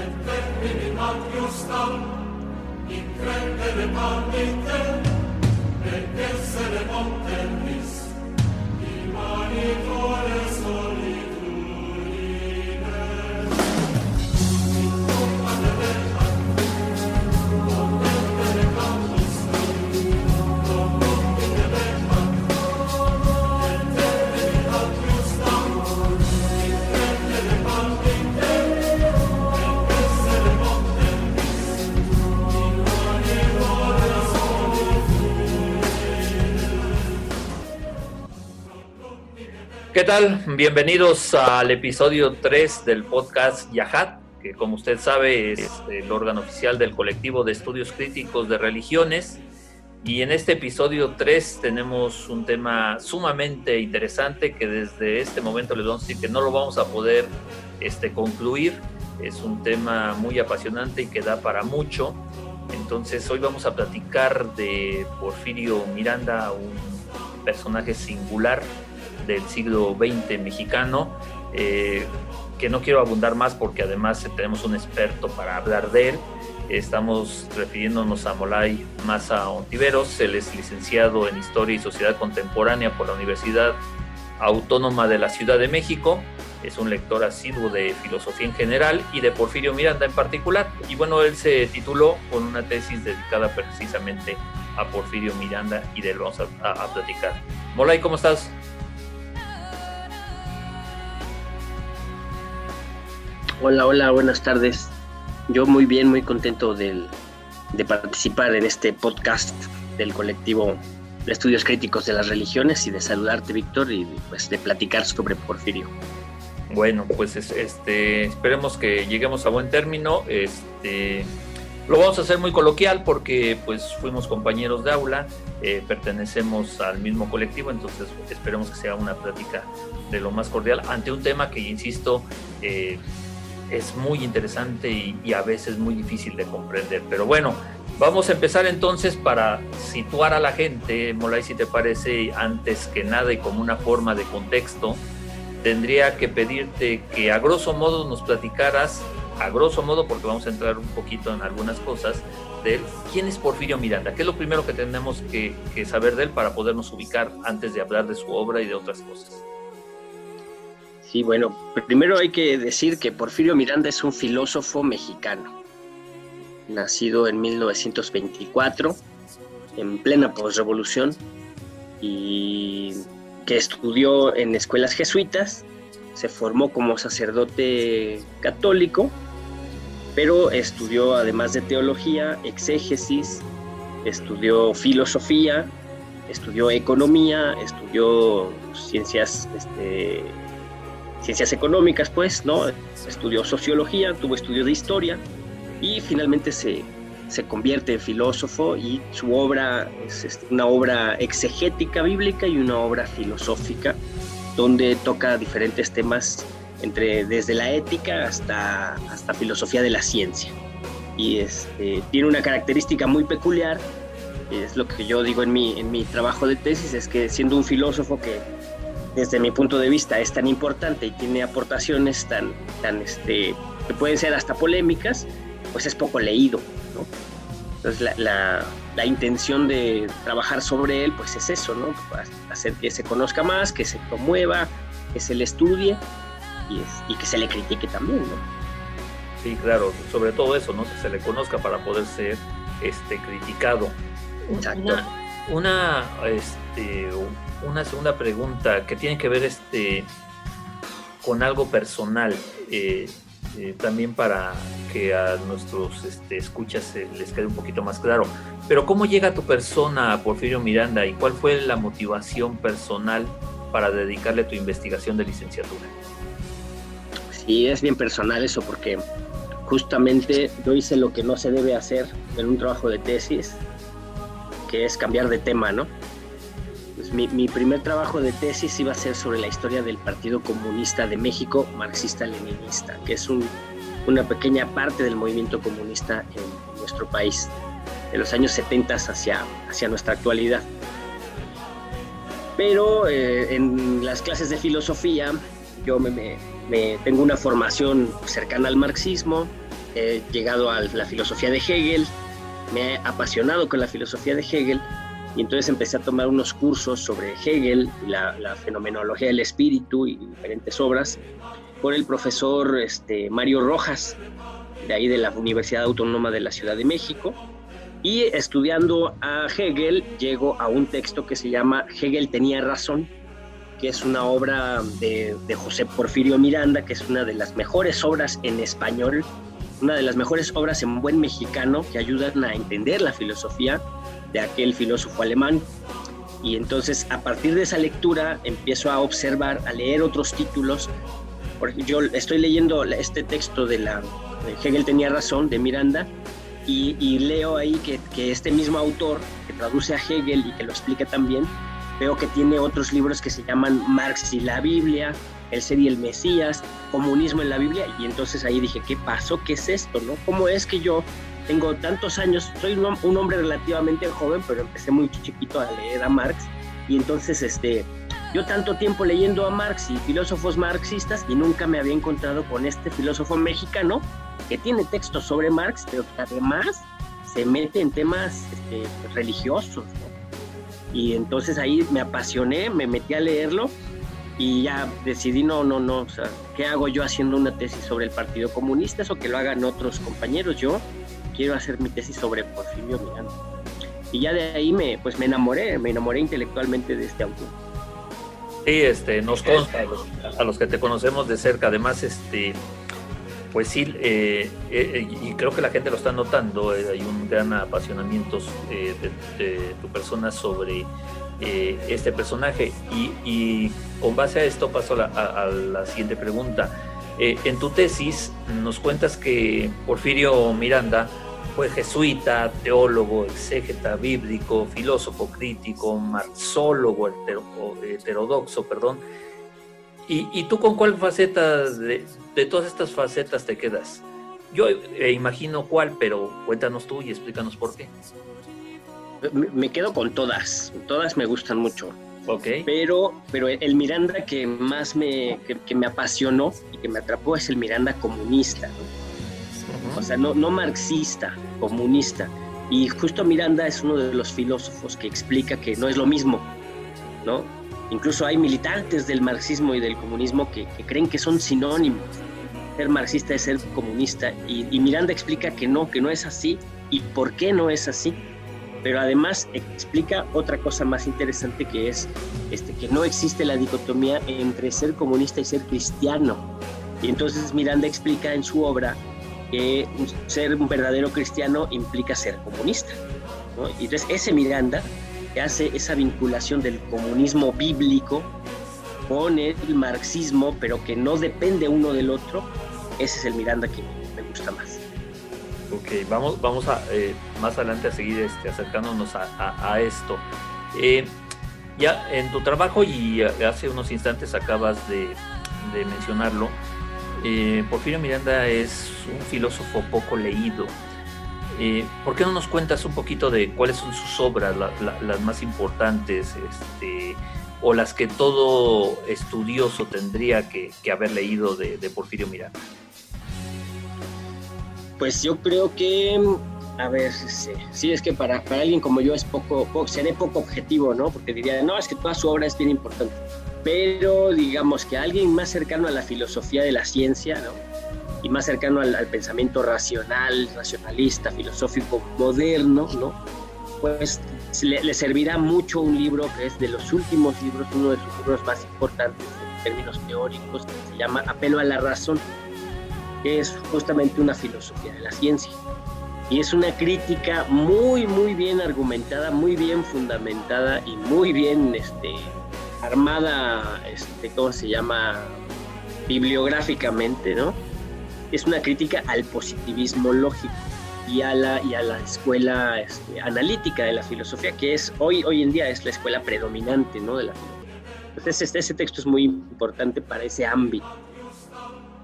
et termini ad justam, in credere tal? Bienvenidos al episodio 3 del podcast Yahat, que como usted sabe es el órgano oficial del colectivo de estudios críticos de religiones. Y en este episodio 3 tenemos un tema sumamente interesante que desde este momento les vamos a decir que no lo vamos a poder este, concluir. Es un tema muy apasionante y que da para mucho. Entonces hoy vamos a platicar de Porfirio Miranda, un personaje singular del siglo XX mexicano, eh, que no quiero abundar más porque además tenemos un experto para hablar de él. Estamos refiriéndonos a Molay Maza Ontiveros, él es licenciado en Historia y Sociedad Contemporánea por la Universidad Autónoma de la Ciudad de México, es un lector asiduo de filosofía en general y de Porfirio Miranda en particular. Y bueno, él se tituló con una tesis dedicada precisamente a Porfirio Miranda y de él vamos a, a- a platicar. Molay, ¿cómo estás? Hola, hola, buenas tardes. Yo muy bien, muy contento de participar en este podcast del colectivo de estudios críticos de las religiones y de saludarte, Víctor, y pues de platicar sobre Porfirio. Bueno, pues es- este, esperemos que lleguemos a buen término. Este, lo vamos a hacer muy coloquial porque pues fuimos compañeros de aula, eh, pertenecemos al mismo colectivo, entonces esperemos que sea una plática de lo más cordial ante un tema que, insisto, eh, es muy interesante y, a veces muy difícil de comprender. Pero bueno, vamos a empezar entonces para situar a la gente, Molay, si te parece, antes que nada y como una forma de contexto tendría que pedirte que a grosso modo nos platicaras, a grosso modo, porque vamos a entrar un poquito en algunas cosas, de. ¿Quién es Porfirio Miranda? ¿Qué es lo primero que tenemos que, que saber de él para podernos ubicar antes de hablar de su obra y de otras cosas? Sí, bueno, primero hay que decir que Porfirio Miranda es un filósofo mexicano, nacido en 1924, en plena posrevolución, y que estudió en escuelas jesuitas, se formó como sacerdote católico, pero estudió además de teología, exégesis, estudió filosofía, estudió economía, estudió ciencias este, ciencias económicas, pues, ¿no? Estudió sociología, tuvo estudios de historia y finalmente se, se convierte en filósofo y su obra es una obra exegética bíblica y una obra filosófica donde toca diferentes temas entre desde la ética hasta, hasta filosofía de la ciencia. Y este, tiene una característica muy peculiar, es lo que yo digo en mi, en mi trabajo de tesis, es que siendo un filósofo que desde mi punto de vista es tan importante y tiene aportaciones tan, tan este, que pueden ser hasta polémicas, pues es poco leído. ¿no? Entonces la, la, la, intención de trabajar sobre él pues es eso, ¿no? hacer que se conozca más, que se promueva, que se le estudie y, es, y que se le critique también. ¿no? Sí, claro, sobre todo eso, ¿no? que se le conozca para poder ser este, criticado. Exacto. Una, una este, una segunda pregunta que tiene que ver este, con algo personal, eh, eh, también para que a nuestros este, escuchas eh, les quede un poquito más claro. Pero ¿cómo llega tu persona Porfirio Miranda y cuál fue la motivación personal para dedicarle tu investigación de licenciatura? Sí, es bien personal eso porque justamente yo hice lo que no se debe hacer en un trabajo de tesis, que es cambiar de tema, ¿no? Pues mi, mi, primer trabajo de tesis iba a ser sobre la historia del Partido Comunista de México, marxista-leninista, que es un, una pequeña parte del movimiento comunista en nuestro país, de los años 70 hacia, hacia nuestra actualidad. Pero eh, en las clases de filosofía yo me, me- me- tengo una formación cercana al marxismo, he llegado a la filosofía de Hegel, me he apasionado con la filosofía de Hegel y entonces empecé a tomar unos cursos sobre Hegel la, fenomenología del espíritu y diferentes obras por el profesor este, Mario Rojas, de ahí de la Universidad Autónoma de la Ciudad de México. Y estudiando a Hegel, llego a un texto que se llama Hegel tenía razón, que es una obra de, de José Porfirio Miranda, que es una de las mejores obras en español, una de las mejores obras en buen mexicano que ayudan a entender la filosofía de aquel filósofo alemán. Y entonces a partir de esa lectura empiezo a observar, a leer otros títulos. Porque yo estoy leyendo este texto de la Hegel tenía razón, de Miranda, y, y leo ahí que, que este mismo autor, que traduce a Hegel y que lo explica también, veo que tiene otros libros que se llaman Marx y la Biblia, El ser y el Mesías, Comunismo en la Biblia, y entonces ahí dije, ¿qué pasó? ¿Qué es esto? ¿no? ¿Cómo es que yo tengo tantos años, soy un, un hombre relativamente joven, pero empecé muy chiquito a leer a Marx, y entonces este, yo tanto tiempo leyendo a Marx y filósofos marxistas y nunca me había encontrado con este filósofo mexicano que tiene textos sobre Marx, pero que además se mete en temas este, religiosos. ¿no? Y entonces ahí me apasioné, me metí a leerlo y ya decidí, no, no, no, o sea, ¿qué hago yo haciendo una tesis sobre el Partido Comunista? Eso que lo hagan otros compañeros, yo quiero hacer mi tesis sobre Porfirio Miranda. Y ya de ahí me, pues me enamoré, me enamoré intelectualmente de este autor. Sí, este, nos consta a los, que te conocemos de cerca. Además, este, pues sí, eh, eh, y creo que la gente lo está notando. eh, hay un gran apasionamiento de, tu persona sobre este personaje. Y, con base a esto paso la, a- la siguiente pregunta. En tu tesis nos cuentas que Porfirio Miranda fue jesuita, teólogo, exégeta bíblico, filósofo crítico, marxólogo heterodoxo, perdón. ¿Y, y tú con cuál faceta de, de todas estas facetas te quedas? Yo eh, imagino cuál, pero cuéntanos tú y explícanos por qué. Me, me quedo con todas, todas me gustan mucho. Ok. Pero, pero el Miranda que más me, que, que me apasionó y que me atrapó es el Miranda comunista, ¿no? O sea, no, no marxista, comunista. Y justo Miranda es uno de los filósofos que explica que no es lo mismo, ¿no? Incluso hay militantes del marxismo y del comunismo que, que creen que son sinónimos. Ser marxista es ser comunista. Y, y Miranda explica que no, que no es así y por qué no es así. Pero además explica otra cosa más interesante que es este, que no existe la dicotomía entre ser comunista y ser cristiano. Y entonces Miranda explica en su obra que ser un verdadero cristiano implica ser comunista. ¿no? Y entonces ese Miranda que hace esa vinculación del comunismo bíblico con el marxismo, pero que no depende uno del otro, ese es el Miranda que me gusta más. Ok, vamos, vamos a eh, más adelante a seguir este, acercándonos a, a- a esto. Eh, ya en tu trabajo y hace unos instantes acabas de, de mencionarlo, eh, Porfirio Miranda es un filósofo poco leído. Eh, ¿Por qué no nos cuentas un poquito de cuáles son sus obras, la- la- las más importantes, este, o las que todo estudioso tendría que, haber leído de Porfirio Miranda? Pues yo creo que, a ver, sí, sí, es que para, para alguien como yo es poco, poco, seré poco objetivo, ¿no? Porque diría, no, es que toda su obra es bien importante. Pero digamos que alguien más cercano a la filosofía de la ciencia, ¿no? Y más cercano al, al pensamiento racional, racionalista, filosófico moderno, ¿no? Pues le, le servirá mucho un libro que es de los últimos libros, uno de sus libros más importantes en términos teóricos, que se llama Apelo a la Razón que es justamente una filosofía de la ciencia. Y es una crítica muy, muy bien argumentada, muy bien fundamentada y muy bien este, armada, este, ¿cómo se llama? Bibliográficamente, ¿no? Es una crítica al positivismo lógico y a la, y a la escuela este, analítica de la filosofía, que es hoy, hoy en día es la escuela predominante, ¿no? De la filosofía. Entonces, este, ese texto es muy importante para ese ámbito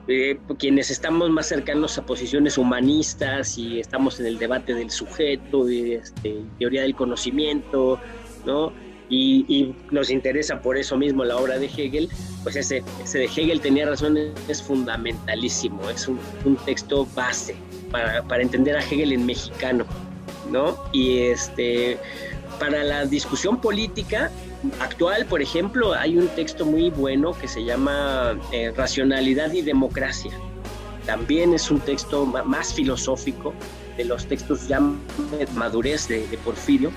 eh, quienes estamos más cercanos a posiciones humanistas y estamos en el debate del sujeto, de este, teoría del conocimiento, ¿no? y, nos interesa por eso mismo la obra de Hegel, pues ese, ese de Hegel tenía razón, es fundamentalísimo, es un, un texto base para, para, entender a Hegel en mexicano, ¿no? Y este, para la discusión política actual, por ejemplo, hay un texto muy bueno que se llama eh, Racionalidad y Democracia. También es un texto más filosófico de los textos ya madurez de, Porfirio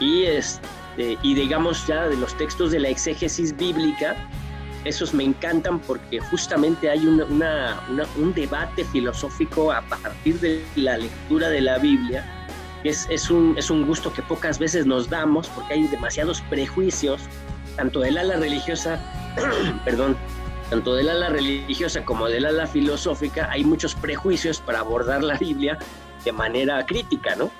y es y digamos ya de los textos de la exégesis bíblica, esos me encantan porque justamente hay un debate filosófico a partir de la lectura de la Biblia. Es, es, un, es un gusto que pocas veces nos damos porque hay demasiados prejuicios, tanto del ala religiosa, perdón, tanto del ala religiosa como del ala filosófica, hay muchos prejuicios para abordar la Biblia de manera crítica, ¿no?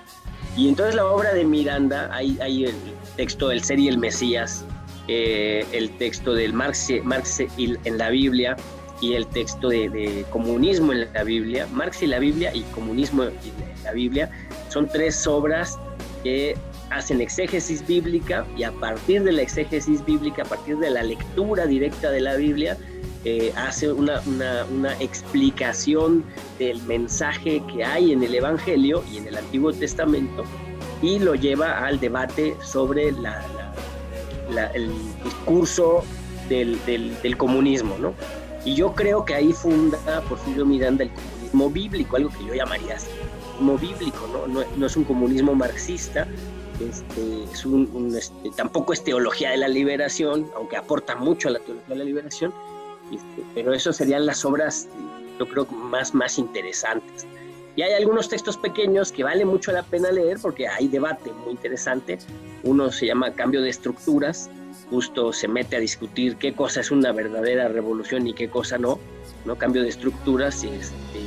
Y entonces la obra de Miranda, hay, hay el texto del ser y el Mesías, eh, el texto del Marx, Marx en la Biblia y el texto de, comunismo en la Biblia. Marx y la Biblia y comunismo en la Biblia son tres obras que hacen exégesis bíblica y a partir de la exégesis bíblica, a partir de la lectura directa de la Biblia, eh, hace una, una, una, explicación del mensaje que hay en el Evangelio y en el Antiguo Testamento y lo lleva al debate sobre la, el discurso del, del, comunismo, ¿no? Y yo creo que ahí funda Porfirio Miranda el comunismo bíblico, algo que yo llamaría así, comunismo bíblico, ¿no? No, es un comunismo marxista, este, este, tampoco es teología de la liberación, aunque aporta mucho a la teología de la liberación, este, pero eso serían las obras, yo creo, más, más interesantes. Y hay algunos textos pequeños que vale mucho la pena leer porque hay debate muy interesante. Uno se llama Cambio de Estructuras, justo se mete a discutir qué cosa es una verdadera revolución y qué cosa no, ¿no? Cambio de Estructuras, este,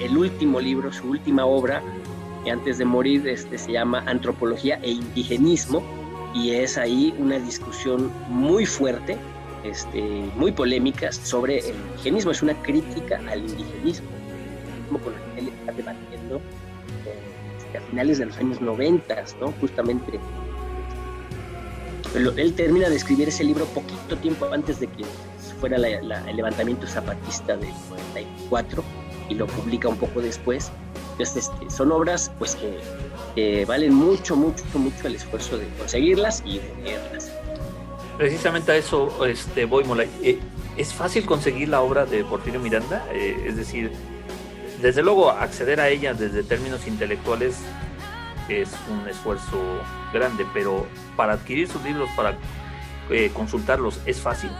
el último libro, su última obra, que antes de morir este, se llama Antropología e Indigenismo, y es ahí una discusión muy fuerte este, muy polémicas sobre el indigenismo, es una crítica al indigenismo, con el que él está debatiendo este, a finales de los años 90, ¿no? justamente. él termina de escribir ese libro poquito tiempo antes de que fuera el levantamiento zapatista del 94 lo publica un poco después. Entonces, este, son obras pues que, que, valen mucho, mucho, mucho el esfuerzo de conseguirlas y de leerlas precisamente a eso este, voy, Mola. Eh, ¿Es fácil conseguir la obra de Porfirio Miranda? Eh, es decir, desde luego acceder a ella desde términos intelectuales es un esfuerzo grande, pero para adquirir sus libros, para eh, consultarlos, ¿es fácil?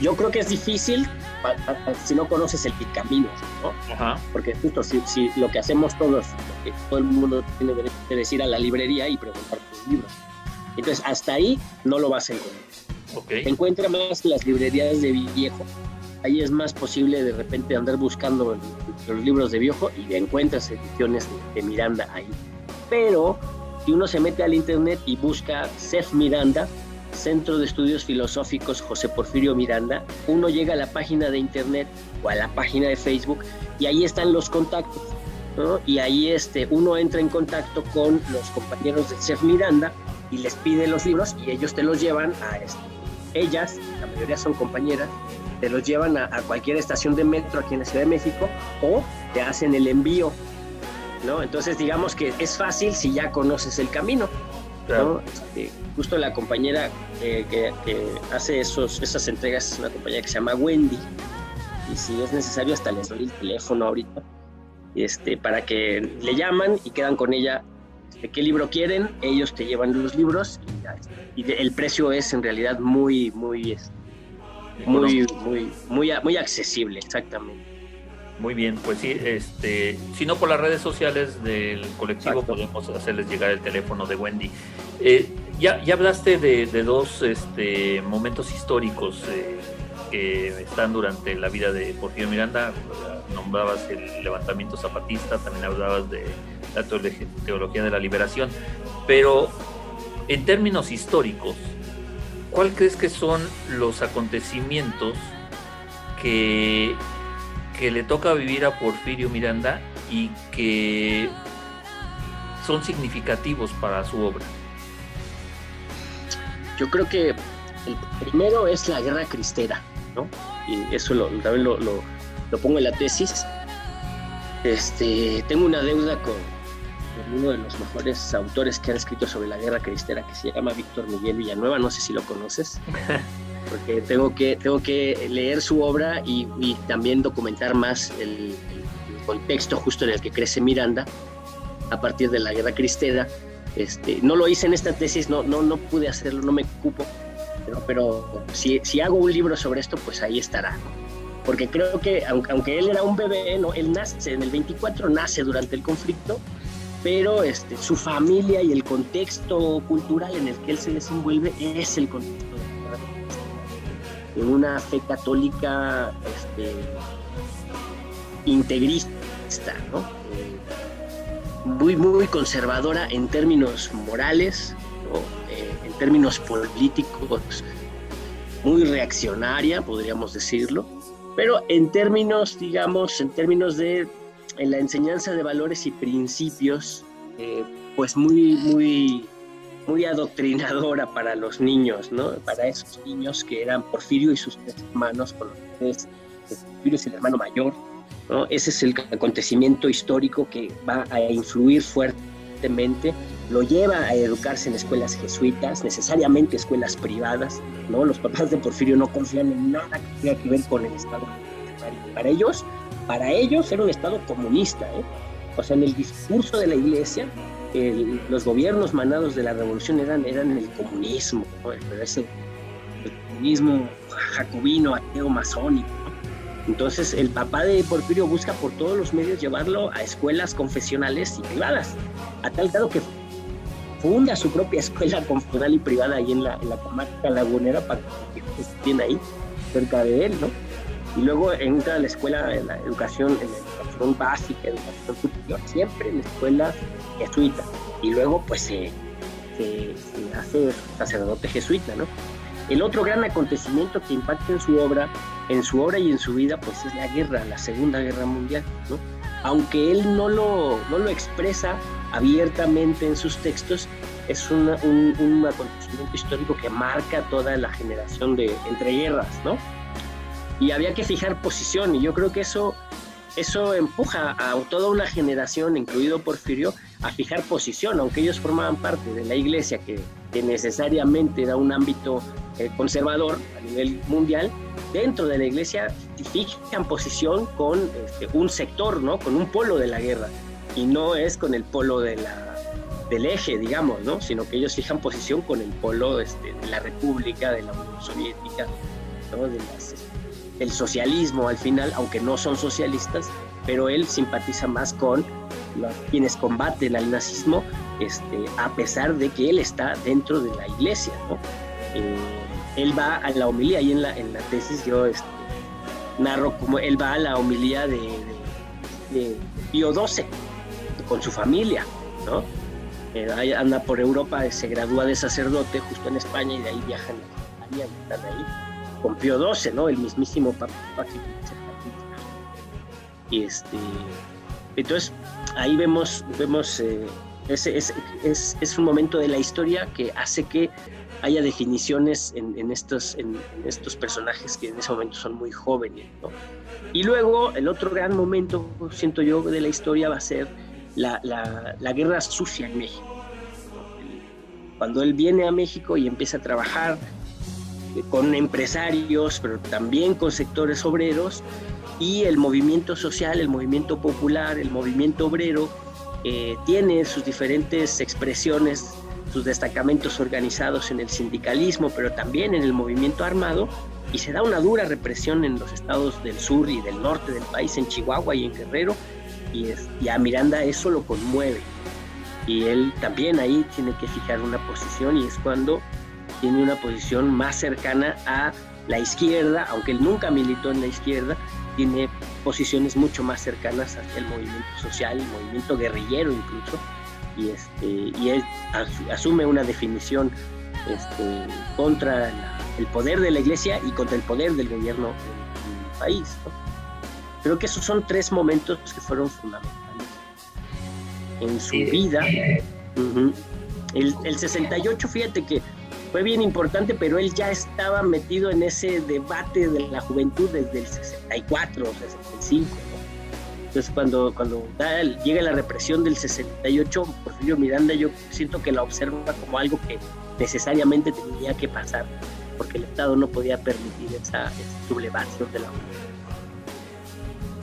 Yo creo que es difícil si no conoces el camino, ¿no? Porque justo si, si, lo que hacemos todos, todo el mundo tiene derecho de decir a la librería y preguntar por libros. Entonces, hasta ahí no lo vas a encontrar. Okay. Encuentra más las librerías de viejo. Ahí es más posible de repente andar buscando los libros de viejo y encuentras ediciones de, de Miranda ahí. Pero si uno se mete al internet y busca Seth Miranda, Centro de Estudios Filosóficos José Porfirio Miranda, uno llega a la página de internet o a la página de Facebook y ahí están los contactos. ¿no? Y ahí este, uno entra en contacto con los compañeros de Chef Miranda y les pide los libros y ellos te los llevan a este, ellas, la mayoría son compañeras, te los llevan a, cualquier estación de metro aquí en la Ciudad de México o te hacen el envío. ¿no? Entonces digamos que es fácil si ya conoces el camino. Este, justo la compañera que, hace esos, esas entregas es una compañera que se llama Wendy. Y si es necesario, hasta les doy el teléfono ahorita. Este, para que le llaman y quedan con ella de qué libro quieren, ellos te llevan los libros y, el precio es en realidad muy, muy, este, muy, muy, muy, muy accesible, exactamente. Muy bien, pues sí, este, si no por las redes sociales del colectivo podemos hacerles llegar el teléfono de Wendy. Eh, ya, ya hablaste de, dos este, momentos históricos eh, que están durante la vida de Porfirio Miranda. Nombrabas el levantamiento zapatista, también hablabas de la teología de la liberación. Pero en términos históricos, ¿cuál crees que son los acontecimientos que que le toca vivir a Porfirio Miranda y que son significativos para su obra? Yo creo que el primero es la guerra cristera, ¿no? Y eso lo, también lo, lo, lo pongo en la tesis. Este, tengo una deuda con, con, uno de los mejores autores que han escrito sobre la guerra cristera, que se llama Víctor Miguel Villanueva, no sé si lo conoces, porque tengo que, tengo que leer su obra y, y también documentar más el, el, contexto justo en el que crece Miranda a partir de la guerra cristera. Este, no lo hice en esta tesis, no, no, no pude hacerlo, no me cupo, pero, pero si, si, hago un libro sobre esto, pues ahí estará. Porque creo que, aunque, aunque, él era un bebé, ¿no? él nace en el 24, nace durante el conflicto, pero este, su familia y el contexto cultural en el que él se desenvuelve es el contexto de una fe católica este, integrista, ¿no? muy, muy conservadora en términos morales, ¿no? eh, en términos políticos, muy reaccionaria, podríamos decirlo, pero en términos, digamos, en términos de en la enseñanza de valores y principios, eh, pues muy, muy, muy adoctrinadora para los niños, ¿no? Para esos niños que eran Porfirio y sus tres hermanos, con los tres, Porfirio es el hermano mayor, ¿no? Ese es el acontecimiento histórico que va a influir fuertemente, lo lleva a educarse en escuelas jesuitas, necesariamente escuelas privadas, ¿no? Los papás de Porfirio no confían en nada que tenga que ver con el Estado. Para ellos, para ellos era un Estado comunista, ¿eh? O sea, en el discurso de la Iglesia, el, los gobiernos manados de la revolución eran, eran el comunismo, ¿no? el, ese, comunismo jacobino, ateo, masónico. Entonces el papá de Porfirio busca por todos los medios llevarlo a escuelas confesionales y privadas, a tal grado que funda su propia escuela confesional y privada ahí en la, en la comarca lagunera para que estén ahí cerca de él, ¿no? Y luego entra a la escuela, en la educación, en la educación básica, educación superior, siempre en la escuela jesuita. Y luego pues se hace sacerdote jesuita, ¿no? El otro gran acontecimiento que impacta en su obra, en su obra y en su vida, pues es la guerra, la Segunda Guerra Mundial, ¿no? Aunque él no lo, no lo expresa abiertamente en sus textos, es una, un, un, acontecimiento histórico que marca toda la generación de entreguerras, ¿no? Y había que fijar posición, y yo creo que eso, eso empuja a toda una generación, incluido Porfirio, a fijar posición, aunque ellos formaban parte de la iglesia, que, que necesariamente era un ámbito eh, conservador a nivel mundial, dentro de la iglesia fijan posición con este, un sector, ¿no? con un polo de la guerra, y no es con el polo de la, del eje, digamos, ¿no? sino que ellos fijan posición con el polo este, de la República, de la Unión Soviética, ¿no? de las, del socialismo al final, aunque no son socialistas, pero él simpatiza más con quienes combaten al nazismo, este, a pesar de que él está dentro de la iglesia. ¿no? Eh, él va a la homilía y en la, en la tesis yo este, narro cómo él va a la homilía de, de, Pío XII con su familia, ¿no? Eh, anda por Europa, se gradúa de sacerdote justo en España y de ahí viajan a y están ahí con Pío XII, ¿no? El mismísimo Papa y este entonces ahí vemos vemos eh, ese, es, es, es, un momento de la historia que hace que haya definiciones en, en estos, en, en, estos personajes que en ese momento son muy jóvenes. ¿no? Y luego el otro gran momento, siento yo, de la historia va a ser la, la, la guerra sucia en México. Cuando él viene a México y empieza a trabajar con empresarios, pero también con sectores obreros, y el movimiento social, el movimiento popular, el movimiento obrero, eh, tiene sus diferentes expresiones sus destacamentos organizados en el sindicalismo, pero también en el movimiento armado, y se da una dura represión en los estados del sur y del norte del país, en Chihuahua y en Guerrero, y, a Miranda eso lo conmueve. Y él también ahí tiene que fijar una posición y es cuando tiene una posición más cercana a la izquierda, aunque él nunca militó en la izquierda, tiene posiciones mucho más cercanas hacia el movimiento social, el movimiento guerrillero incluso, y, este, y él asume una definición este, contra la, el poder de la iglesia y contra el poder del gobierno del, país. ¿no? Creo que esos son tres momentos que fueron fundamentales. en su vida. el, el 68, fíjate que fue bien importante, pero él ya estaba metido en ese debate de la juventud desde el 64 o 65. Entonces, cuando, cuando llega la represión del 68, Porfirio Miranda, yo siento que la observa como algo que necesariamente tenía que pasar, porque el Estado no podía permitir esa, sublevación de la juventud.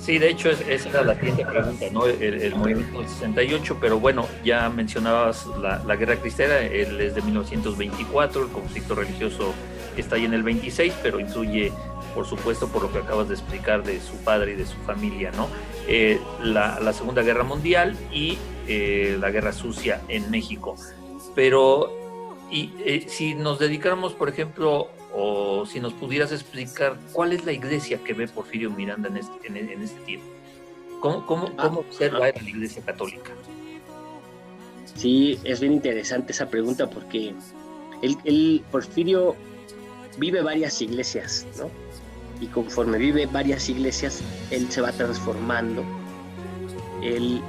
Sí, de hecho, esa era la siguiente pregunta, ¿no? El, movimiento del 68, pero bueno, ya mencionabas la, guerra cristera, él es de 1924, el conflicto religioso está ahí en el 26, pero incluye, por supuesto, por lo que acabas de explicar de su padre y de su familia, ¿no? Eh, la, la, Segunda Guerra Mundial y eh, la Guerra Sucia en México. Pero, y eh, si nos dedicáramos, por ejemplo, o si nos pudieras explicar cuál es la iglesia que ve Porfirio Miranda en este, en, este tiempo. ¿Cómo, cómo, ah, cómo observa la iglesia católica? Sí, es bien interesante esa pregunta porque el, Porfirio vive varias iglesias, ¿no? Y conforme vive varias iglesias, él se va transformando. Él,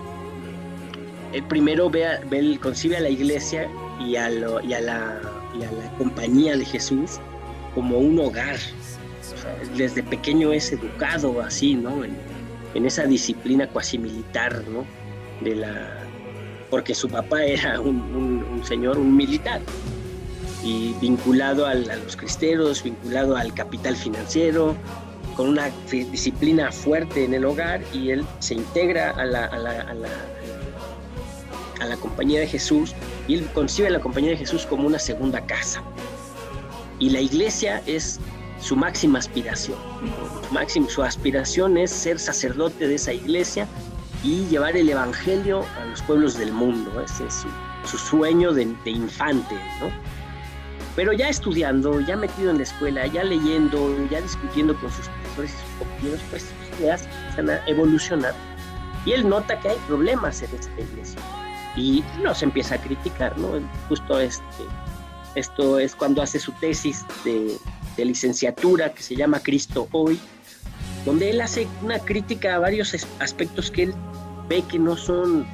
primero ve, ve, concibe a la iglesia y a, y a, la, y a la compañía de Jesús como un hogar. desde pequeño es educado así, ¿no? En, esa disciplina cuasi militar, ¿no? De la, porque su papá era un, señor, un militar, y vinculado a los cristeros, vinculado al capital financiero, con una disciplina fuerte en el hogar, y él se integra a la, a la, a la, a la compañía de Jesús, y él concibe a la compañía de Jesús como una segunda casa y la iglesia es su máxima aspiración. Su, su aspiración es ser sacerdote de esa iglesia y llevar el evangelio a los pueblos del mundo. Ese es su, sueño de, infante, ¿no? Pero ya estudiando, ya metido en la escuela, ya leyendo, ya discutiendo con sus profesores y sus compañeros, pues ideas empiezan a evolucionar. Y él nota que hay problemas en esta iglesia. Y nos empieza a criticar, ¿no? Justo este, esto es cuando hace su tesis de, licenciatura que se llama Cristo Hoy, donde él hace una crítica a varios aspectos que él ve que no son,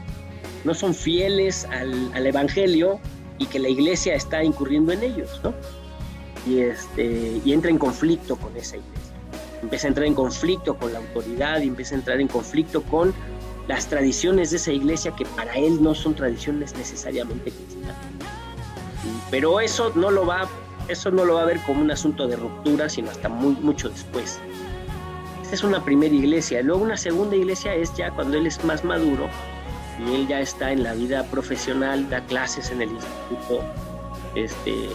no son fieles al, Evangelio y que la iglesia está incurriendo en ellos, ¿no? Y, este, y entra en conflicto con esa iglesia. Empieza a entrar en conflicto con la autoridad y empieza a entrar en conflicto con las tradiciones de esa iglesia que para él no son tradiciones necesariamente cristianas. Pero eso no lo va, eso no lo va a ver como un asunto de ruptura, sino hasta muy, mucho después. Esta es una primera iglesia. Luego una segunda iglesia es ya cuando él es más maduro y él ya está en la vida profesional, da clases en el instituto, este,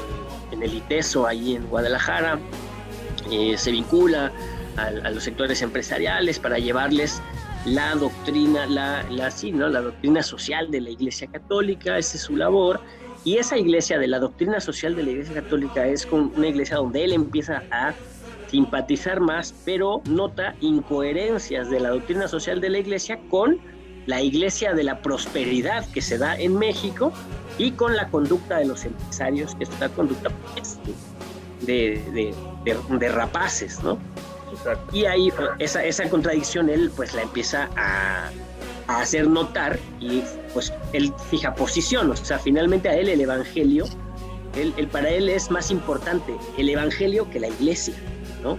en el ITESO, ahí en Guadalajara, eh, se vincula a, los sectores empresariales para llevarles la doctrina, la, la, sí, ¿no? la doctrina social de la Iglesia Católica, esa es su labor, y esa iglesia de la doctrina social de la Iglesia Católica es una iglesia donde él empieza a simpatizar más, pero nota incoherencias de la doctrina social de la iglesia con la iglesia de la prosperidad que se da en México y con la conducta de los empresarios, que es una conducta pues, de, de, rapaces, ¿no? Y ahí esa, esa contradicción él pues la empieza a, a hacer notar y pues él fija posición, o sea, finalmente a él el Evangelio, él, para él es más importante el Evangelio que la iglesia, ¿no?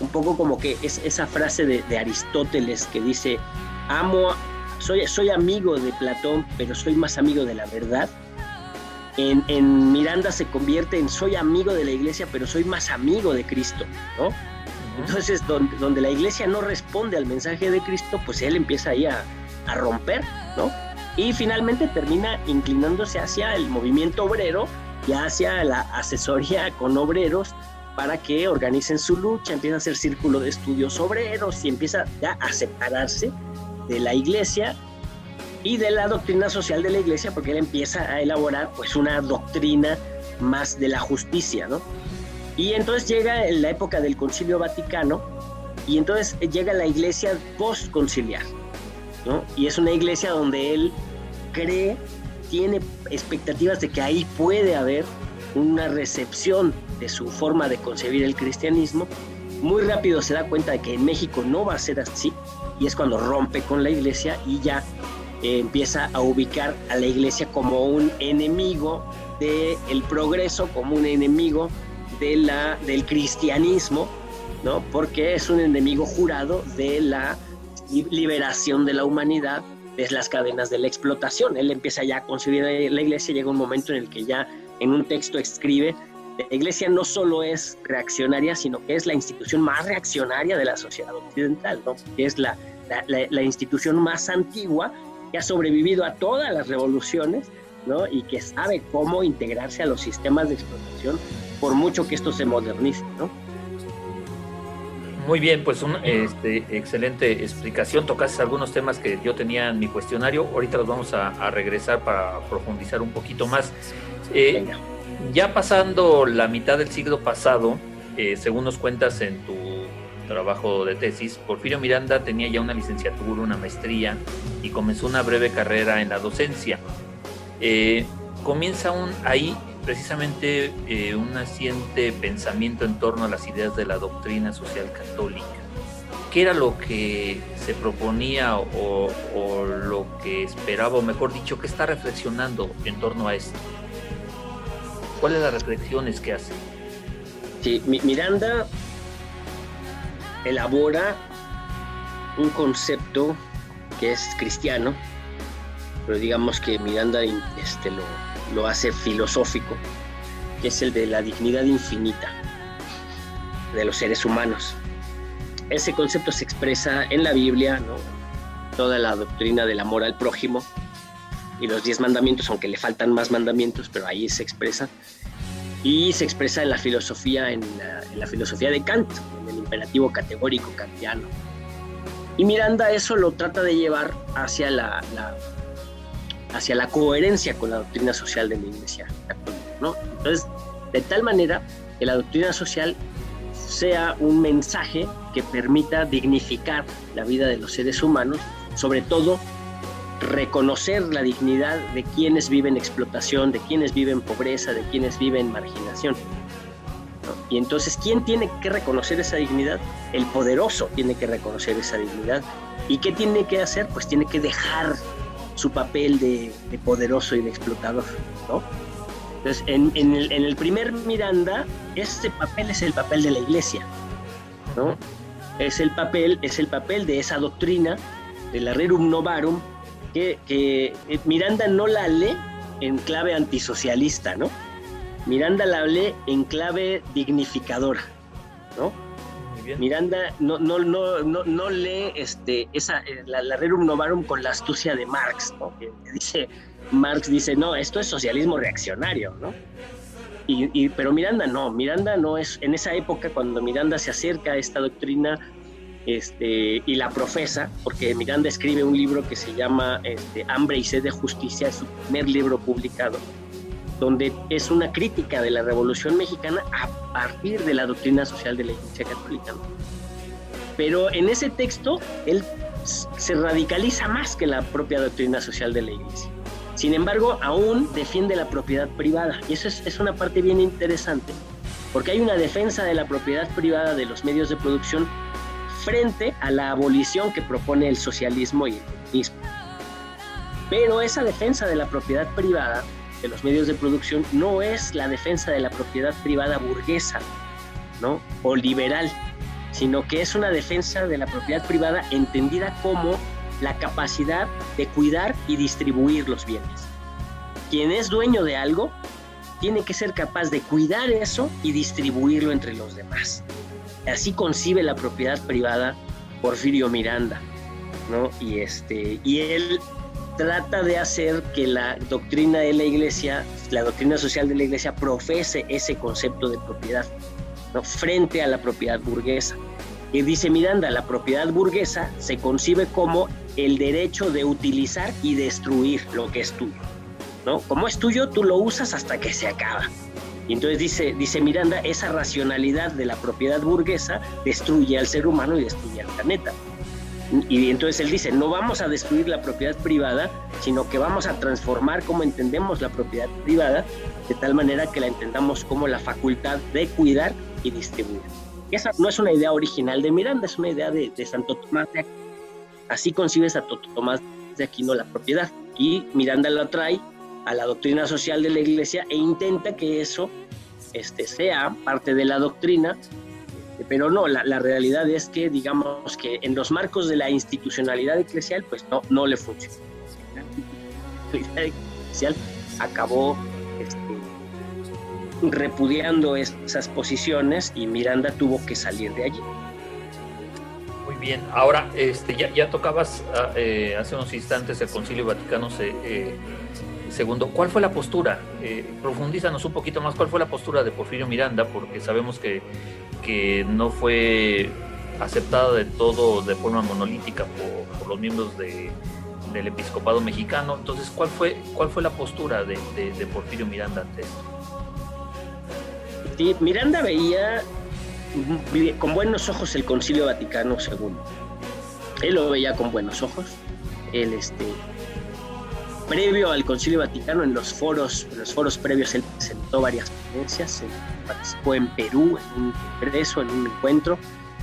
Un poco como que es esa frase de, Aristóteles que dice, amo, soy, soy amigo de Platón, pero soy más amigo de la verdad. En, en, Miranda se convierte en soy amigo de la iglesia, pero soy más amigo de Cristo, ¿no? Entonces, donde, donde, la iglesia no responde al mensaje de Cristo, pues él empieza ahí a, a romper, ¿no? Y finalmente termina inclinándose hacia el movimiento obrero y hacia la asesoría con obreros para que organicen su lucha, empieza a hacer círculo de estudios obreros y empieza ya a separarse de la iglesia y de la doctrina social de la iglesia porque él empieza a elaborar pues una doctrina más de la justicia, ¿no? Y entonces llega la época del Concilio Vaticano y entonces llega la iglesia postconciliar, y es una iglesia donde él cree, tiene expectativas de que ahí puede haber una recepción de su forma de concebir el cristianismo. Muy rápido se da cuenta de que en México no va a ser así y es cuando rompe con la iglesia y ya eh, empieza a ubicar a la iglesia como un enemigo del progreso, como un enemigo de la, del cristianismo, ¿no? porque es un enemigo jurado de la liberación de la humanidad de las cadenas de la explotación. Él empieza ya a concebir la iglesia, llega un momento en el que ya en un texto escribe, la iglesia no solo es reaccionaria, sino que es la institución más reaccionaria de la sociedad occidental, ¿no? es la, la, la institución más antigua que ha sobrevivido a todas las revoluciones ¿no? y que sabe cómo integrarse a los sistemas de explotación por mucho que esto se modernice. ¿no? Muy bien, pues una este, excelente explicación. Tocaste algunos temas que yo tenía en mi cuestionario. Ahorita los vamos a, a regresar para profundizar un poquito más. Eh, ya pasando la mitad del siglo pasado, eh, según nos cuentas en tu trabajo de tesis, Porfirio Miranda tenía ya una licenciatura, una maestría y comenzó una breve carrera en la docencia. Eh, comienza un, ahí precisamente eh, un naciente pensamiento en torno a las ideas de la doctrina social católica. ¿Qué era lo que se proponía o, lo que esperaba, o mejor dicho, qué está reflexionando en torno a esto? ¿Cuáles las reflexiones que hace? Sí, Miranda elabora un concepto que es cristiano, pero digamos que Miranda este, lo, lo hace filosófico, que es el de la dignidad infinita de los seres humanos. Ese concepto se expresa en la Biblia, toda la doctrina del amor al prójimo y los diez mandamientos, aunque le faltan más mandamientos, pero ahí se expresa. Y se expresa en la filosofía, en la, filosofía de Kant, en el imperativo categórico kantiano. Y Miranda eso lo trata de llevar hacia la hacia la coherencia con la doctrina social de la Iglesia Católica. ¿no? Entonces, de tal manera que la doctrina social sea un mensaje que permita dignificar la vida de los seres humanos, sobre todo reconocer la dignidad de quienes viven explotación, de quienes viven pobreza, de quienes viven marginación. Y entonces, ¿quién tiene que reconocer esa dignidad? El poderoso tiene que reconocer esa dignidad. ¿Y qué tiene que hacer? Pues tiene que dejar su papel de, de poderoso y de explotador, ¿no? Entonces, en, el, en, el, primer Miranda, este papel es el papel de la iglesia, ¿no? Es el papel, es el papel de esa doctrina, de la Rerum Novarum, que, que Miranda no la lee en clave antisocialista, ¿no? Miranda la lee en clave dignificadora, ¿no? Miranda no, no, no, no, no lee este, esa, la, la, Rerum Novarum con la astucia de Marx, ¿no? que dice, Marx dice, no, esto es socialismo reaccionario, ¿no? Y, pero Miranda no, Miranda no es, en esa época cuando Miranda se acerca a esta doctrina este, y la profesa, porque Miranda escribe un libro que se llama este, Hambre y sed de justicia, es su primer libro publicado, donde es una crítica de la Revolución Mexicana a partir de la doctrina social de la Iglesia Católica. Pero en ese texto él se radicaliza más que la propia doctrina social de la Iglesia. Sin embargo, aún defiende la propiedad privada. Y eso es, es una parte bien interesante, porque hay una defensa de la propiedad privada de los medios de producción frente a la abolición que propone el socialismo y el comunismo. Pero esa defensa de la propiedad privada de los medios de producción no es la defensa de la propiedad privada burguesa, ¿no? O liberal, sino que es una defensa de la propiedad privada entendida como la capacidad de cuidar y distribuir los bienes. Quien es dueño de algo tiene que ser capaz de cuidar eso y distribuirlo entre los demás. Así concibe la propiedad privada Porfirio Miranda, ¿no? Y este y él trata de hacer que la doctrina de la iglesia, la doctrina social de la iglesia profese ese concepto de propiedad, frente a la propiedad burguesa. Y dice Miranda, la propiedad burguesa se concibe como el derecho de utilizar y destruir lo que es tuyo. ¿no? Como es tuyo, tú lo usas hasta que se acaba. Y entonces dice, dice Miranda, esa racionalidad de la propiedad burguesa destruye al ser humano y destruye al planeta. Y entonces él dice, no vamos a destruir la propiedad privada, sino que vamos a transformar cómo entendemos la propiedad privada, de tal manera que la entendamos como la facultad de cuidar y distribuir. Y esa no es una idea original de Miranda, es una idea de, de Santo Tomás de Así concibe Santo Tomás de Aquino la propiedad. Y Miranda lo trae a la doctrina social de la iglesia e intenta que eso este, sea parte de la doctrina, pero no, la, la, realidad es que digamos que en los marcos de la institucionalidad eclesial, pues no, no le funciona. La institucionalidad eclesial acabó este, repudiando esas posiciones y Miranda tuvo que salir de allí. Muy bien, ahora este, ya, ya tocabas ah, eh, hace unos instantes el Concilio Vaticano eh, II. ¿Cuál fue la postura? Eh, profundízanos un poquito más, ¿cuál fue la postura de Porfirio Miranda? Porque sabemos que, que no fue aceptada de todo de forma monolítica por, los miembros de, del episcopado mexicano. Entonces, ¿cuál fue, cuál fue la postura de, de, de Porfirio Miranda ante esto? Miranda veía con buenos ojos el Concilio Vaticano II. Él lo veía con buenos ojos. Él, este, previo al Concilio Vaticano, en los foros, en los foros previos, él presentó varias ponencias. Participó en Perú en un congreso, en un encuentro,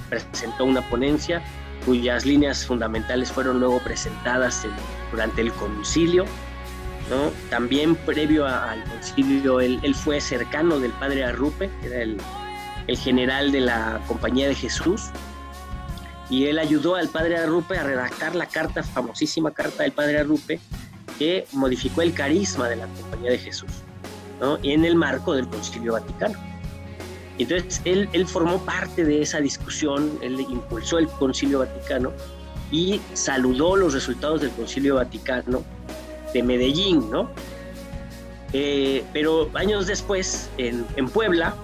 presentó una ponencia cuyas líneas fundamentales fueron luego presentadas en, durante el concilio. ¿no? También previo a, al concilio, él, él, fue cercano del padre Arrupe, que era el, el, general de la Compañía de Jesús, y él ayudó al padre Arrupe a redactar la carta, famosísima carta del padre Arrupe, que modificó el carisma de la Compañía de Jesús, ¿no? en el marco del concilio vaticano. Entonces, él, formó parte de esa discusión, él impulsó el Concilio Vaticano y saludó los resultados del Concilio Vaticano de Medellín, ¿no? Eh, pero años después, en, en Puebla,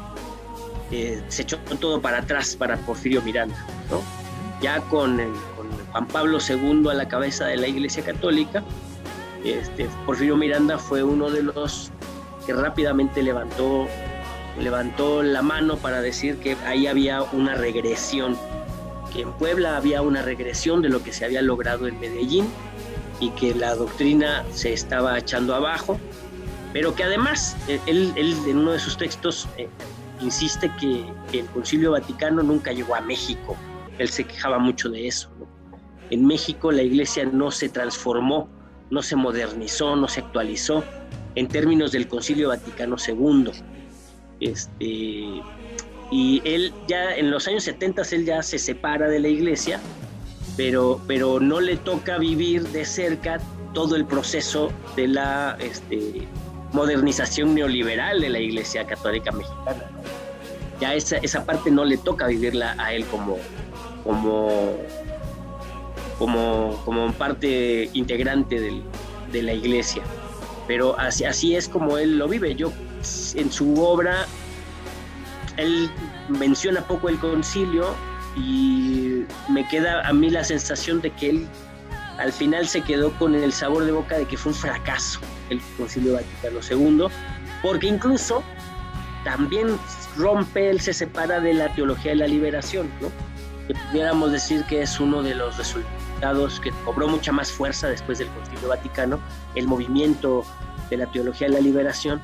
eh, se echó todo para atrás para Porfirio Miranda, ¿no? Ya con, el, con Juan Pablo II a la cabeza de la Iglesia Católica, este, Porfirio Miranda fue uno de los que rápidamente levantó levantó la mano para decir que ahí había una regresión, que en Puebla había una regresión de lo que se había logrado en Medellín y que la doctrina se estaba echando abajo, pero que además él, él en uno de sus textos eh, insiste que, el Concilio Vaticano nunca llegó a México, él se quejaba mucho de eso. En México la iglesia no se transformó, no se modernizó, no se actualizó en términos del Concilio Vaticano II este, y él ya en los años 70 él ya se separa de la iglesia, pero, pero no le toca vivir de cerca todo el proceso de la este, modernización neoliberal de la iglesia católica mexicana. Ya esa, esa parte no le toca vivirla a él como, como, como, como parte integrante del, de la iglesia. Pero así, así es como él lo vive. Yo en su obra, él menciona poco el concilio y me queda a mí la sensación de que él al final se quedó con el sabor de boca de que fue un fracaso el concilio Vaticano II, porque incluso también rompe, él se separa de la teología de la liberación, que pudiéramos decir que es uno de los resultados que cobró mucha más fuerza después del concilio Vaticano, el movimiento de la teología de la liberación,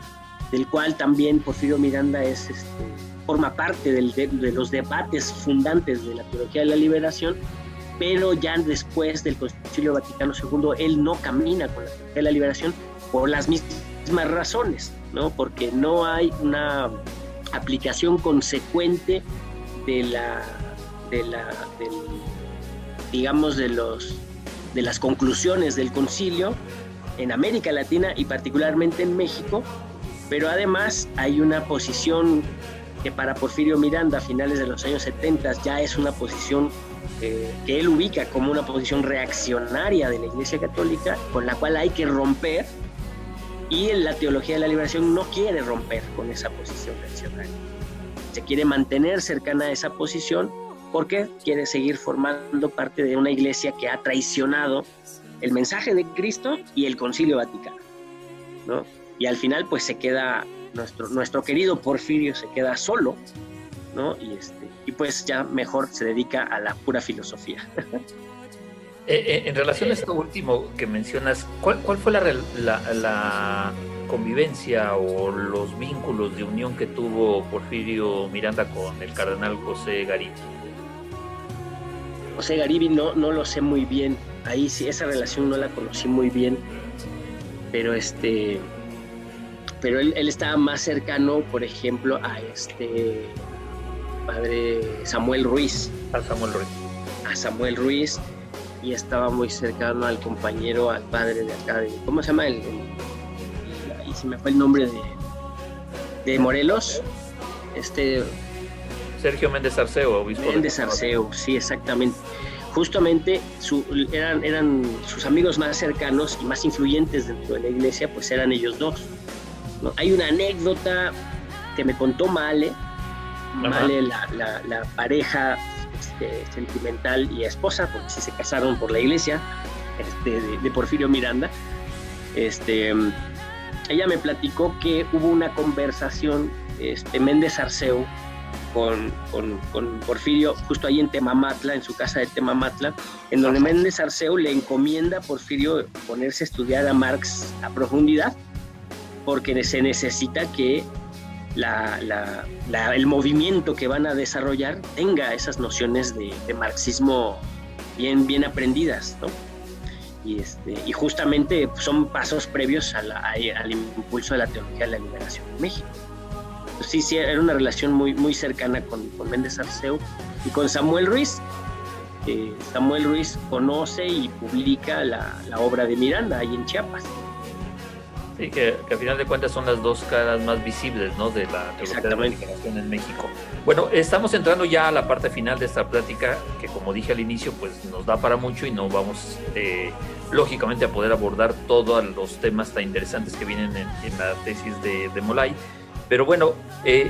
del cual también Porfirio Miranda es, este, forma parte del, de, de, los debates fundantes de la teología de la liberación, pero ya después del Concilio Vaticano II, él no camina con la teología de la liberación por las mismas razones, ¿no? porque no hay una aplicación consecuente de la, de la del, digamos, de, los, de las conclusiones del concilio en América Latina y particularmente en México, pero además hay una posición que para Porfirio Miranda a finales de los años 70 ya es una posición eh, que él ubica como una posición reaccionaria de la Iglesia Católica, con la cual hay que romper, y en la teología de la liberación no quiere romper con esa posición reaccionaria. Se quiere mantener cercana a esa posición porque quiere seguir formando parte de una iglesia que ha traicionado el mensaje de Cristo y el Concilio Vaticano. ¿no? y al final pues se queda nuestro, nuestro querido Porfirio se queda solo, ¿no? Y, este, y pues ya mejor se dedica a la pura filosofía. Eh, eh, en relación a esto último que mencionas, ¿cuál, fue la, convivencia o los vínculos de unión que tuvo Porfirio Miranda con el cardenal José Garibi? José Garibi no, no lo sé muy bien, ahí sí, esa relación no la conocí muy bien, pero este, pero él, él estaba más cercano, por ejemplo, a este padre Samuel Ruiz. A Samuel Ruiz. A Samuel Ruiz y estaba muy cercano al compañero, al padre de acá, de, ¿cómo se llama? El, el- ahí se me fue el nombre de, de Morelos, este Sergio Méndez Arceo, obispo de Méndez Arceo, sí, exactamente. Justamente su- eran, eran sus amigos más cercanos y más influyentes dentro de la iglesia, pues eran ellos dos. ¿no? Hay una anécdota que me contó Male, Male, la, la- la pareja este, sentimental y esposa, porque sí se casaron por la iglesia, este, de, de Porfirio Miranda. Este, ella me platicó que hubo una conversación, este, Méndez Arceo, con, con- con Porfirio justo ahí en Temamatla, en su casa de Temamatla, en donde. Méndez Arceo le encomienda a Porfirio ponerse a estudiar a Marx a profundidad, porque se necesita que la- la- la- el movimiento que van a desarrollar tenga esas nociones de, de marxismo bien, bien aprendidas, ¿no? Y, este, y justamente son pasos previos a la- a- al impulso de la teología de la liberación en México. Sí, sí, era una relación muy, muy cercana con, con Méndez Arceo y con Samuel Ruiz. Eh, Samuel Ruiz conoce y publica la, la obra de Miranda ahí en Chiapas. Sí, que, que a final de cuentas son las dos caras más visibles ¿no? de la teología de la en México. Bueno, estamos entrando ya a la parte final de esta plática, que como dije al inicio, pues nos da para mucho y no vamos eh, lógicamente a poder abordar todos los temas tan interesantes que vienen en, en la tesis de, de Molay. Pero bueno, eh,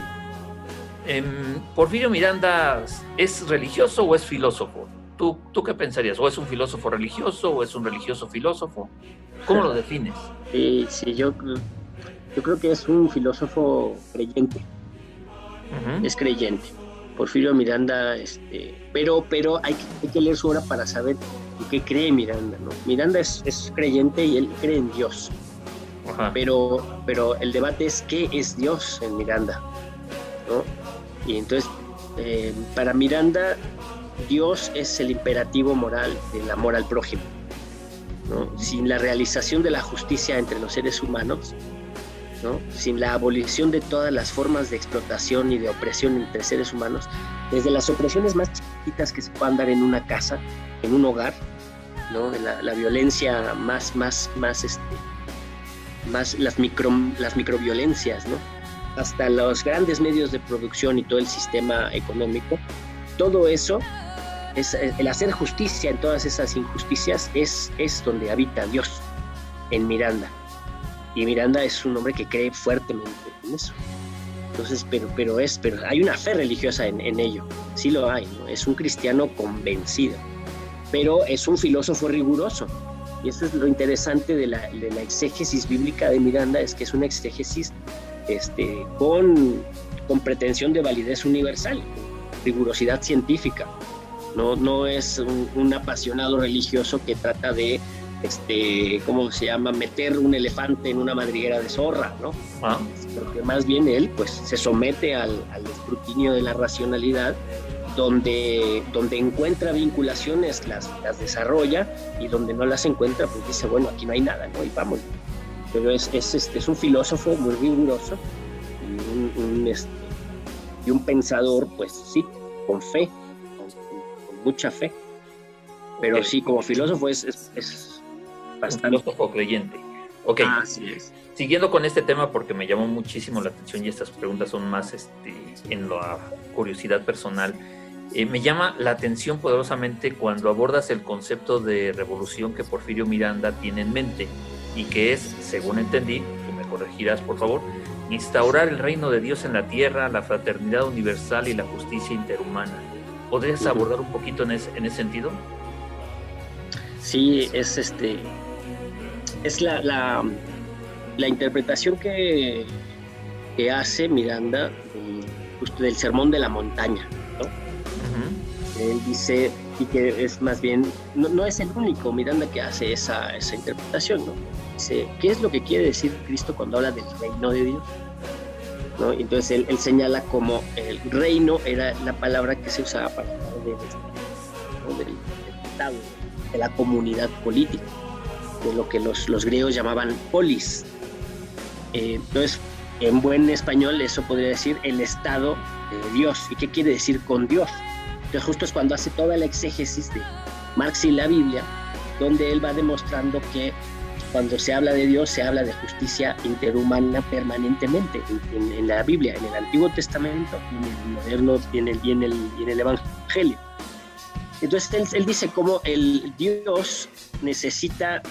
em, Porfirio Miranda es religioso o es filósofo? ¿Tú, ¿Tú qué pensarías? ¿O es un filósofo religioso o es un religioso filósofo? ¿Cómo lo defines? Sí, sí, yo, yo creo que es un filósofo creyente, es creyente. Porfirio Miranda, este, pero, pero hay que, hay que leer su obra para saber en qué cree Miranda, ¿no? Miranda es, es creyente y él cree en Dios, Ajá. pero, pero el debate es qué es Dios en Miranda, ¿no? Y entonces, eh, para Miranda, Dios es el imperativo moral del amor al prójimo. ¿no? Sin la realización de la justicia entre los seres humanos, ¿no? sin la abolición de todas las formas de explotación y de opresión entre seres humanos, desde las opresiones más chiquitas que se puedan dar en una casa, en un hogar, ¿no? La, la violencia más, más, más, este, más las, micro, las microviolencias, ¿no? hasta los grandes medios de producción y todo el sistema económico, todo eso es el hacer justicia en todas esas injusticias es, es donde habita Dios, en Miranda. Y Miranda es un hombre que cree fuertemente en eso. Entonces, pero, pero es, pero hay una fe religiosa en, en ello, sí lo hay, ¿no? es un cristiano convencido, pero es un filósofo riguroso. Y eso es lo interesante de la, de la exégesis bíblica de Miranda, es que es una exégesis este, con, con pretensión de validez universal, rigurosidad científica no, no es un, un, apasionado religioso que trata de, este, ¿cómo se llama?, meter un elefante en una madriguera de zorra, ¿no? Ah. Porque más bien él, pues, se somete al, al escrutinio de la racionalidad, donde, donde encuentra vinculaciones, las, las desarrolla, y donde no las encuentra, pues dice, bueno, aquí no hay nada, ¿no? Y vamos. Pero es, es, este, es un filósofo muy riguroso y un, un este, y un pensador, pues sí, con fe, mucha fe. Pero Okay. sí, como filósofo es, es, es Un bastante. filósofo creyente. Ok, Así es. siguiendo con este tema porque me llamó muchísimo la atención y estas preguntas son más este, en la curiosidad personal. Eh, me llama la atención poderosamente cuando abordas el concepto de revolución que Porfirio Miranda tiene en mente y que es, según entendí, tú me corregirás por favor, instaurar el reino de Dios en la tierra, la fraternidad universal y la justicia interhumana. ¿Podrías abordar un poquito en ese, en ese sentido? Sí, es este. Es la, la, la interpretación que, que hace Miranda justo del sermón de la montaña. Él dice, y que es más bien, no, no es el único Miranda que hace esa, esa interpretación, ¿no? Dice, ¿qué es lo que quiere decir Cristo cuando habla del reino de Dios? ¿No? Entonces él, él señala como el reino era la palabra que se usaba para hablar del, ¿no? del- del Estado, de la comunidad política, de lo que los, los griegos llamaban polis. Eh, entonces, en buen español eso podría decir el estado de Dios. ¿Y qué quiere decir con Dios? Entonces justo es cuando hace toda la exégesis de Marx y la Biblia, donde él va demostrando que cuando se habla de Dios se habla de justicia interhumana permanentemente en, la Biblia, en el Antiguo Testamento, en el moderno y en el, y en el, en el Evangelio. Entonces él, él dice cómo el Dios necesita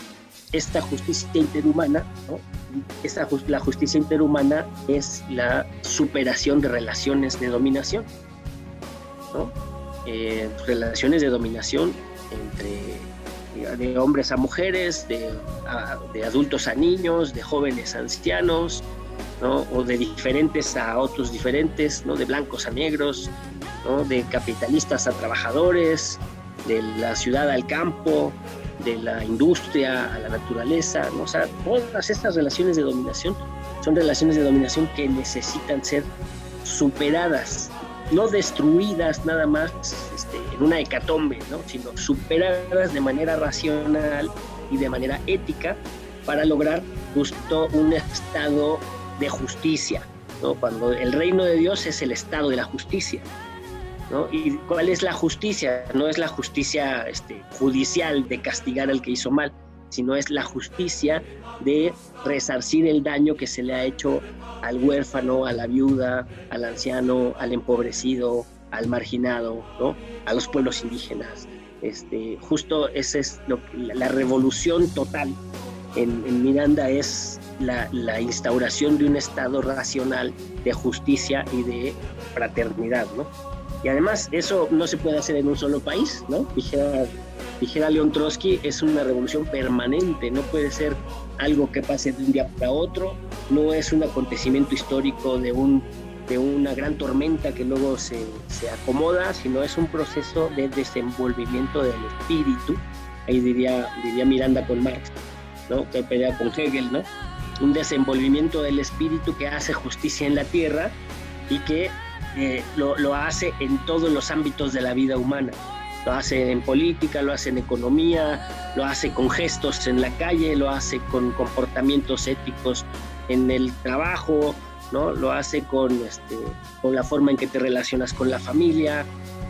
esta justicia interhumana, ¿no? Esta, la justicia interhumana es la superación de relaciones de dominación, ¿no? Eh, relaciones de dominación entre de hombres a mujeres, de, a, de, adultos a niños, de jóvenes a ancianos, ¿no? o de diferentes a otros diferentes, ¿no? de blancos a negros, ¿no? de capitalistas a trabajadores, de la ciudad al campo, de la industria a la naturaleza, ¿no? o sea, todas estas relaciones de dominación son relaciones de dominación que necesitan ser superadas, no destruidas nada más este, en una hecatombe, ¿no? sino superadas de manera racional y de manera ética para lograr justo un estado de justicia, ¿no? cuando el reino de Dios es el estado de la justicia. ¿no? ¿Y cuál es la justicia? No es la justicia este, judicial de castigar al que hizo mal, sino es la justicia de resarcir el daño que se le ha hecho al huérfano, a la viuda, al anciano, al empobrecido, al marginado, ¿no? a los pueblos indígenas. Este, justo esa es lo, la revolución total en, en Miranda es la, la, instauración de un estado racional de justicia y de fraternidad, ¿no? Y además eso no se puede hacer en un solo país, ¿no? Dijera, dijera León Trotsky, es una revolución permanente, no puede ser algo que pase de un día para otro, no es un acontecimiento histórico de, un, de una gran tormenta que luego se, se acomoda, sino es un proceso de desenvolvimiento del espíritu, ahí diría, diría Miranda con Marx, ¿no? que pelea con Hegel, ¿no? un desenvolvimiento del espíritu que hace justicia en la tierra y que eh, lo, lo, hace en todos los ámbitos de la vida humana. Lo hace en política, lo hace en economía, lo hace con gestos en la calle, lo hace con comportamientos éticos en el trabajo, ¿no? lo hace con, este, con la forma en que te relacionas con la familia.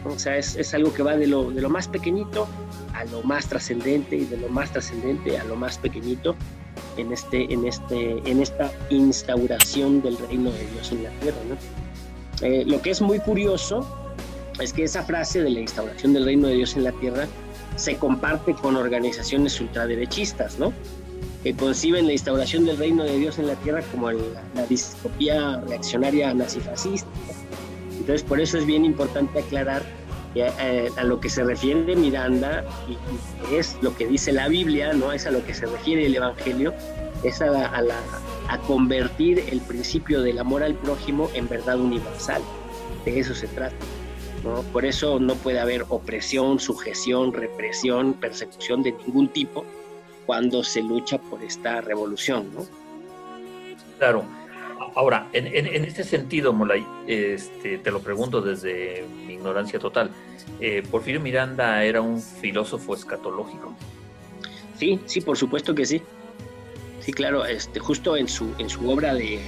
O sea, es, es, algo que va de lo, de lo más pequeñito a lo más trascendente y de lo más trascendente a lo más pequeñito en, este, en, este, en esta instauración del reino de Dios en la tierra. ¿no? Eh, lo que es muy curioso es que esa frase de la instauración del reino de Dios en la tierra se comparte con organizaciones ultraderechistas, ¿no? Que conciben la instauración del reino de Dios en la tierra como la distopía reaccionaria nazifascista. Entonces, por eso es bien importante aclarar que, eh, a lo que se refiere Miranda y, es lo que dice la Biblia, ¿no? Es a lo que se refiere el Evangelio, es a convertir el principio del amor al prójimo en verdad universal. De eso se trata. ¿No? Por eso no puede haber opresión, sujeción, represión, persecución de ningún tipo cuando se lucha por esta revolución. ¿no? Claro. Ahora, en, en, en este sentido, Molay, este, te lo pregunto desde mi ignorancia total. Eh, ¿Porfirio Miranda era un filósofo escatológico? Sí, sí, por supuesto que sí. Sí, claro, este, justo en su, en su obra de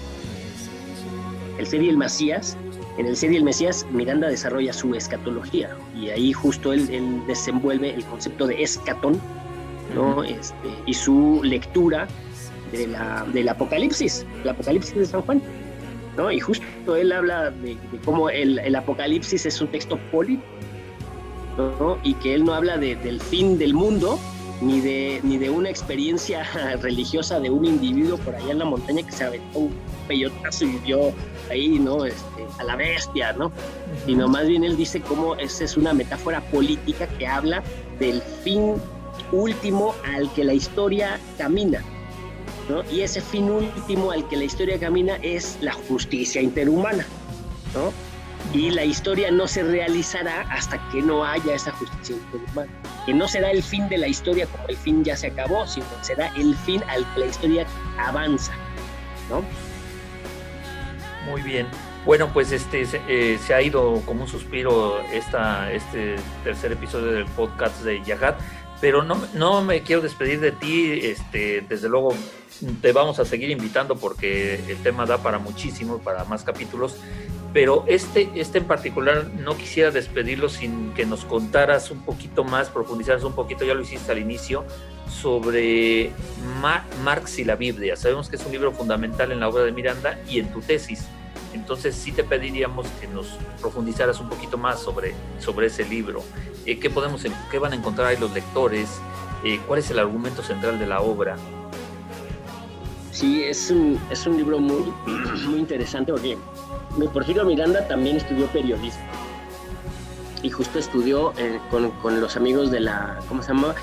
El ser y el en El ser y el Mesías, Miranda desarrolla su escatología y ahí justo él, él desenvuelve el concepto de escatón ¿no? Este, y su lectura de la, del Apocalipsis, el Apocalipsis de San Juan. ¿no? Y justo él habla de, de cómo el, el, Apocalipsis es un texto político ¿no? y que él no habla de, del fin del mundo, ni de, ni de una experiencia religiosa de un individuo por allá en la montaña que se aventó un peyotazo y vio ahí, ¿no? Este, a la bestia, ¿no? Sino más bien él dice cómo esa es una metáfora política que habla del fin último al que la historia camina, ¿no? Y ese fin último al que la historia camina es la justicia interhumana, ¿no? Y la historia no se realizará hasta que no haya esa justicia interhumana. Que no será el fin de la historia como el fin ya se acabó, sino será el fin al que la historia avanza, ¿no? Muy bien. Bueno, pues este eh, se ha ido como un suspiro esta, este tercer episodio del podcast de Yahat, Pero no, no me quiero despedir de ti, este, desde luego te vamos a seguir invitando porque el tema da para muchísimo, para más capítulos, pero este, este en particular no quisiera despedirlo sin que nos contaras un poquito más, profundizaras un poquito, ya lo hiciste al inicio, sobre Marx y la Biblia. Sabemos que es un libro fundamental en la obra de Miranda y en tu tesis. Entonces sí te pediríamos que nos profundizaras un poquito más sobre, sobre ese libro. Eh, ¿qué, podemos, ¿Qué van a encontrar ahí los lectores? Eh, ¿Cuál es el argumento central de la obra? Sí, es un, es un libro muy, muy interesante porque Porfirio Miranda también estudió periodismo y justo estudió eh, con, con, los amigos de la, ¿cómo se llama?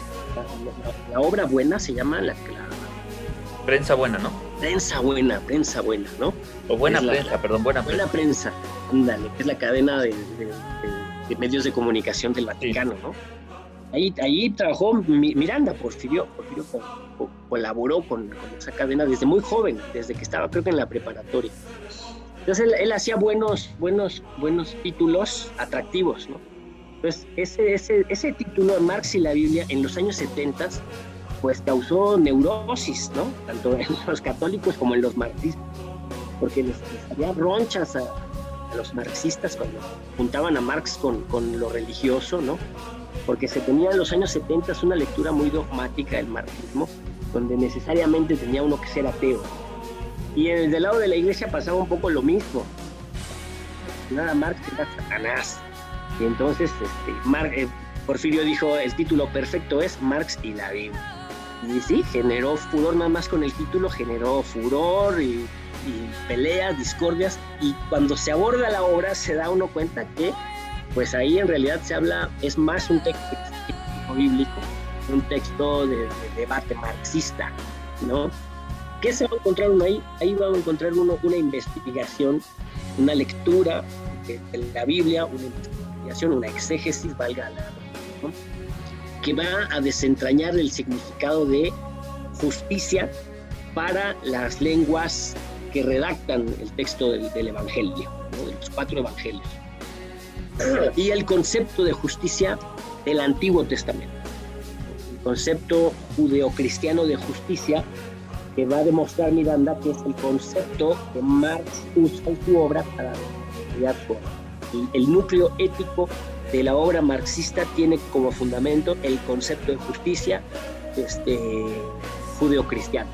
La, obra buena se llama la, Prensa buena, ¿no? Prensa buena, prensa buena, ¿no? O buena prensa, perdón, buena prensa. Buena prensa, ándale, que es la cadena de, medios de comunicación del Vaticano, ¿no? Ahí, ahí trabajó Miranda, Porfirio, Porfirio colaboró con, esa cadena desde muy joven, desde que estaba creo que en la preparatoria. Entonces él, hacía buenos, buenos, buenos títulos atractivos, ¿no? Entonces ese, ese, ese título Marx y la Biblia en los años 70 pues causó neurosis, ¿no? Tanto en los católicos como en los marxistas, porque les, había ronchas a, los marxistas cuando juntaban a Marx con, con, lo religioso, ¿no? Porque se tenía en los años 70 una lectura muy dogmática del marxismo, donde necesariamente tenía uno que ser ateo. Y en el del lado de la iglesia pasaba un poco lo mismo. Nada, Marx era Satanás. Y entonces este, eh, Porfirio dijo, el título perfecto es Marx y la Biblia. Y sí, generó furor nada más con el título, generó furor y, peleas, discordias. Y cuando se aborda la obra se da uno cuenta que pues ahí en realidad se habla, es más un texto bíblico un texto de, debate marxista, ¿no? ¿Qué se va a encontrar uno ahí? Ahí va a encontrar uno una investigación, una lectura de, la Biblia, una investigación, una exégesis, valga la, ¿no? que va a desentrañar el significado de justicia para las lenguas que redactan el texto del, Evangelio, de los cuatro Evangelios. Y el concepto de justicia del Antiguo Testamento concepto judeocristiano de justicia que va a demostrar Miranda que es el concepto que Marx usa en su obra para desarrollar su obra. el núcleo ético de la obra marxista tiene como fundamento el concepto de justicia este, judeocristiano.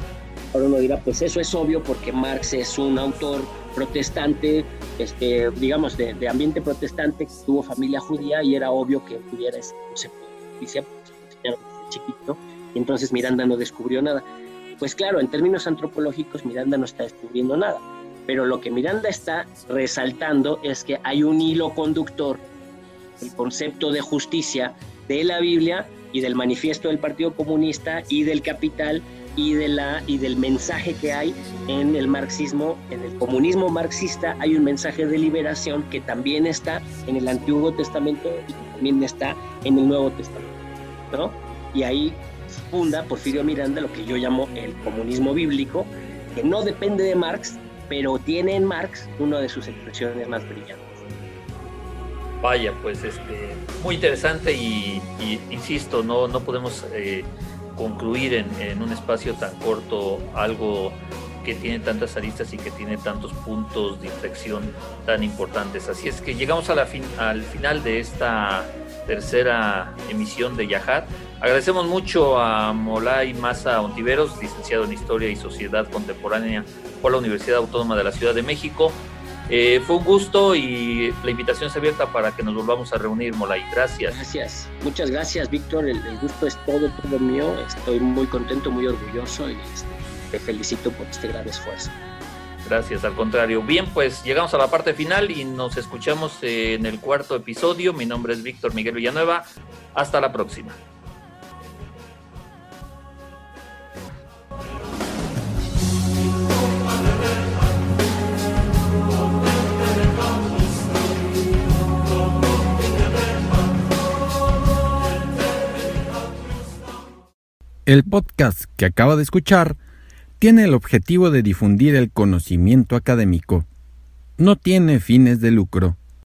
Ahora uno dirá, pues eso es obvio porque Marx es un autor protestante, este, digamos, de, de ambiente protestante, tuvo familia judía y era obvio que tuviera ese concepto de justicia, pues, chiquito, y entonces Miranda no descubrió nada. Pues claro, en términos antropológicos Miranda no está descubriendo nada, pero lo que Miranda está resaltando es que hay un hilo conductor, el concepto de justicia de la Biblia y del manifiesto del Partido Comunista y del Capital y, de la, y del mensaje que hay en el marxismo, en el comunismo marxista, hay un mensaje de liberación que también está en el Antiguo Testamento y también está en el Nuevo Testamento. ¿no? y ahí funda Porfirio Miranda lo que yo llamo el comunismo bíblico, que no depende de Marx, pero tiene en Marx una de sus expresiones más brillantes. Vaya, pues este, muy interesante y, insisto, no, no podemos eh, concluir en, un espacio tan corto algo que tiene tantas aristas y que tiene tantos puntos de inflexión tan importantes. Así es que llegamos a la fin, al final de esta tercera emisión de Yahat. Agradecemos mucho a Molay Maza Ontiveros, licenciado en Historia y Sociedad Contemporánea por la Universidad Autónoma de la Ciudad de México. Eh, fue un gusto y la invitación es abierta para que nos volvamos a reunir, Molay. Gracias. Gracias, muchas gracias, Víctor. El, gusto es todo, todo mío. Estoy muy contento, muy orgulloso y este, te felicito por este gran esfuerzo. Gracias, al contrario. Bien, pues llegamos a la parte final y nos escuchamos en el cuarto episodio. Mi nombre es Víctor Miguel Villanueva. Hasta la próxima. El podcast que acaba de escuchar tiene el objetivo de difundir el conocimiento académico. No tiene fines de lucro.